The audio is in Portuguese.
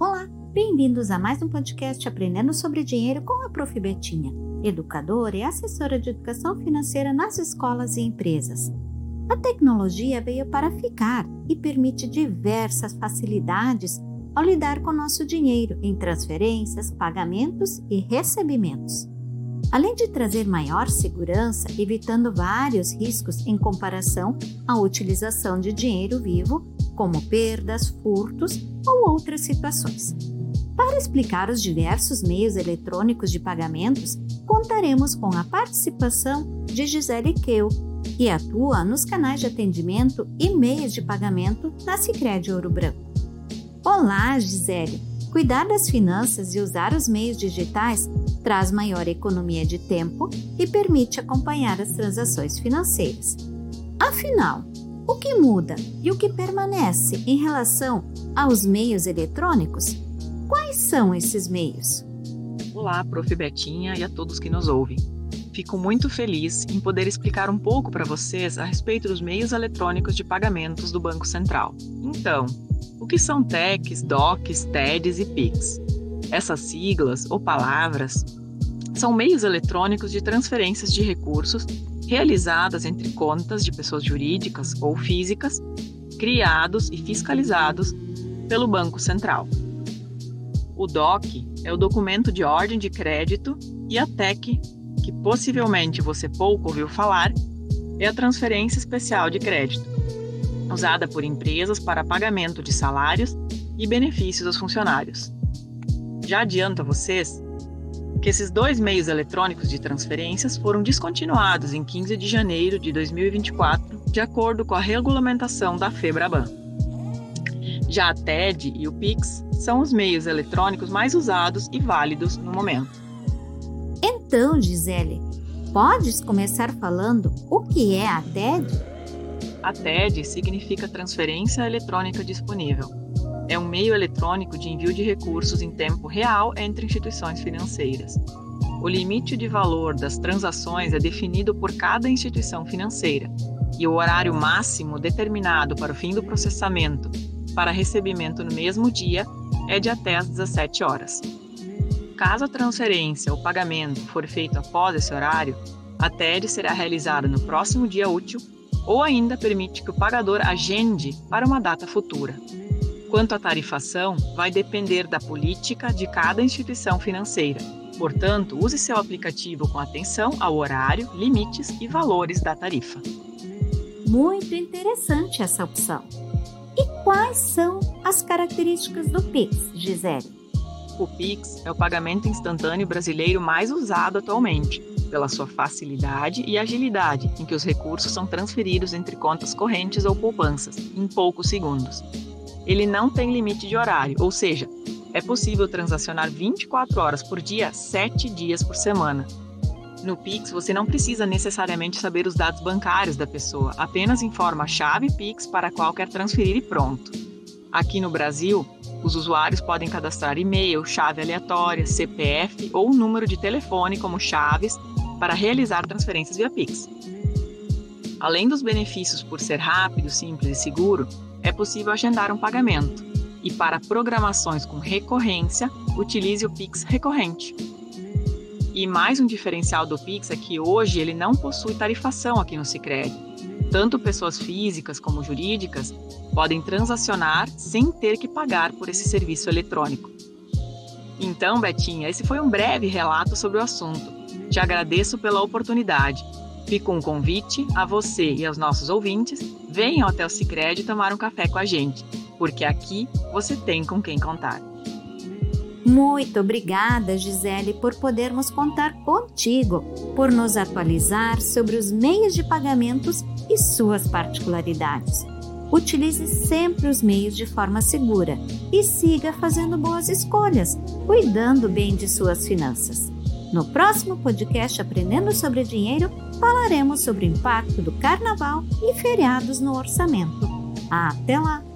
Olá, bem-vindos a mais um podcast Aprendendo sobre Dinheiro com a Prof. Betinha, educadora e assessora de educação financeira nas escolas e empresas. A tecnologia veio para ficar e permite diversas facilidades ao lidar com nosso dinheiro em transferências, pagamentos e recebimentos. Além de trazer maior segurança, evitando vários riscos em comparação à utilização de dinheiro vivo, como perdas, furtos ou outras situações. Para explicar os diversos meios eletrônicos de pagamentos, contaremos com a participação de Gisele Keu, que atua nos canais de atendimento e meios de pagamento da Sicredi Ouro Branco. Olá, Gisele! Cuidar das finanças e usar os meios digitais traz maior economia de tempo e permite acompanhar as transações financeiras. Afinal, o que muda e o que permanece em relação aos meios eletrônicos? Quais são esses meios? Olá, Prof. Betinha e a todos que nos ouvem. Fico muito feliz em poder explicar um pouco para vocês a respeito dos meios eletrônicos de pagamentos do Banco Central. Então, o que são TECs, DOCs, TEDs e PICs? Essas siglas ou palavras são meios eletrônicos de transferências de recursos realizadas entre contas de pessoas jurídicas ou físicas, criados e fiscalizados pelo Banco Central. O DOC é o documento de ordem de crédito e a TEC, que possivelmente você pouco ouviu falar, é a transferência especial de crédito, usada por empresas para pagamento de salários e benefícios aos funcionários. Já adianto a vocês que esses dois meios eletrônicos de transferências foram descontinuados em 15 de janeiro de 2024, de acordo com a regulamentação da FEBRABAN. Já a TED e o PIX são os meios eletrônicos mais usados e válidos no momento. Então, Gisele, podes começar falando o que é a TED? A TED significa Transferência Eletrônica Disponível é um meio eletrônico de envio de recursos em tempo real entre instituições financeiras. O limite de valor das transações é definido por cada instituição financeira e o horário máximo determinado para o fim do processamento para recebimento no mesmo dia é de até às 17 horas. Caso a transferência ou pagamento for feito após esse horário, a TED será realizada no próximo dia útil ou ainda permite que o pagador agende para uma data futura. Quanto à tarifação, vai depender da política de cada instituição financeira. Portanto, use seu aplicativo com atenção ao horário, limites e valores da tarifa. Muito interessante essa opção. E quais são as características do Pix, Gisele? O Pix é o pagamento instantâneo brasileiro mais usado atualmente, pela sua facilidade e agilidade, em que os recursos são transferidos entre contas correntes ou poupanças, em poucos segundos ele não tem limite de horário, ou seja, é possível transacionar 24 horas por dia, 7 dias por semana. No Pix, você não precisa necessariamente saber os dados bancários da pessoa, apenas informa a chave Pix para a qual quer transferir e pronto. Aqui no Brasil, os usuários podem cadastrar e-mail, chave aleatória, CPF ou número de telefone como chaves para realizar transferências via Pix. Além dos benefícios por ser rápido, simples e seguro, é possível agendar um pagamento. E para programações com recorrência, utilize o Pix recorrente. E mais um diferencial do Pix é que hoje ele não possui tarifação aqui no Sicredi. Tanto pessoas físicas como jurídicas podem transacionar sem ter que pagar por esse serviço eletrônico. Então, Betinha, esse foi um breve relato sobre o assunto. Te agradeço pela oportunidade Fica um convite a você e aos nossos ouvintes: venham até o Cicred tomar um café com a gente, porque aqui você tem com quem contar. Muito obrigada, Gisele, por podermos contar contigo, por nos atualizar sobre os meios de pagamentos e suas particularidades. Utilize sempre os meios de forma segura e siga fazendo boas escolhas, cuidando bem de suas finanças. No próximo podcast Aprendendo sobre Dinheiro, falaremos sobre o impacto do carnaval e feriados no orçamento. Até lá!